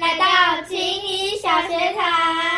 来到青衣小学堂。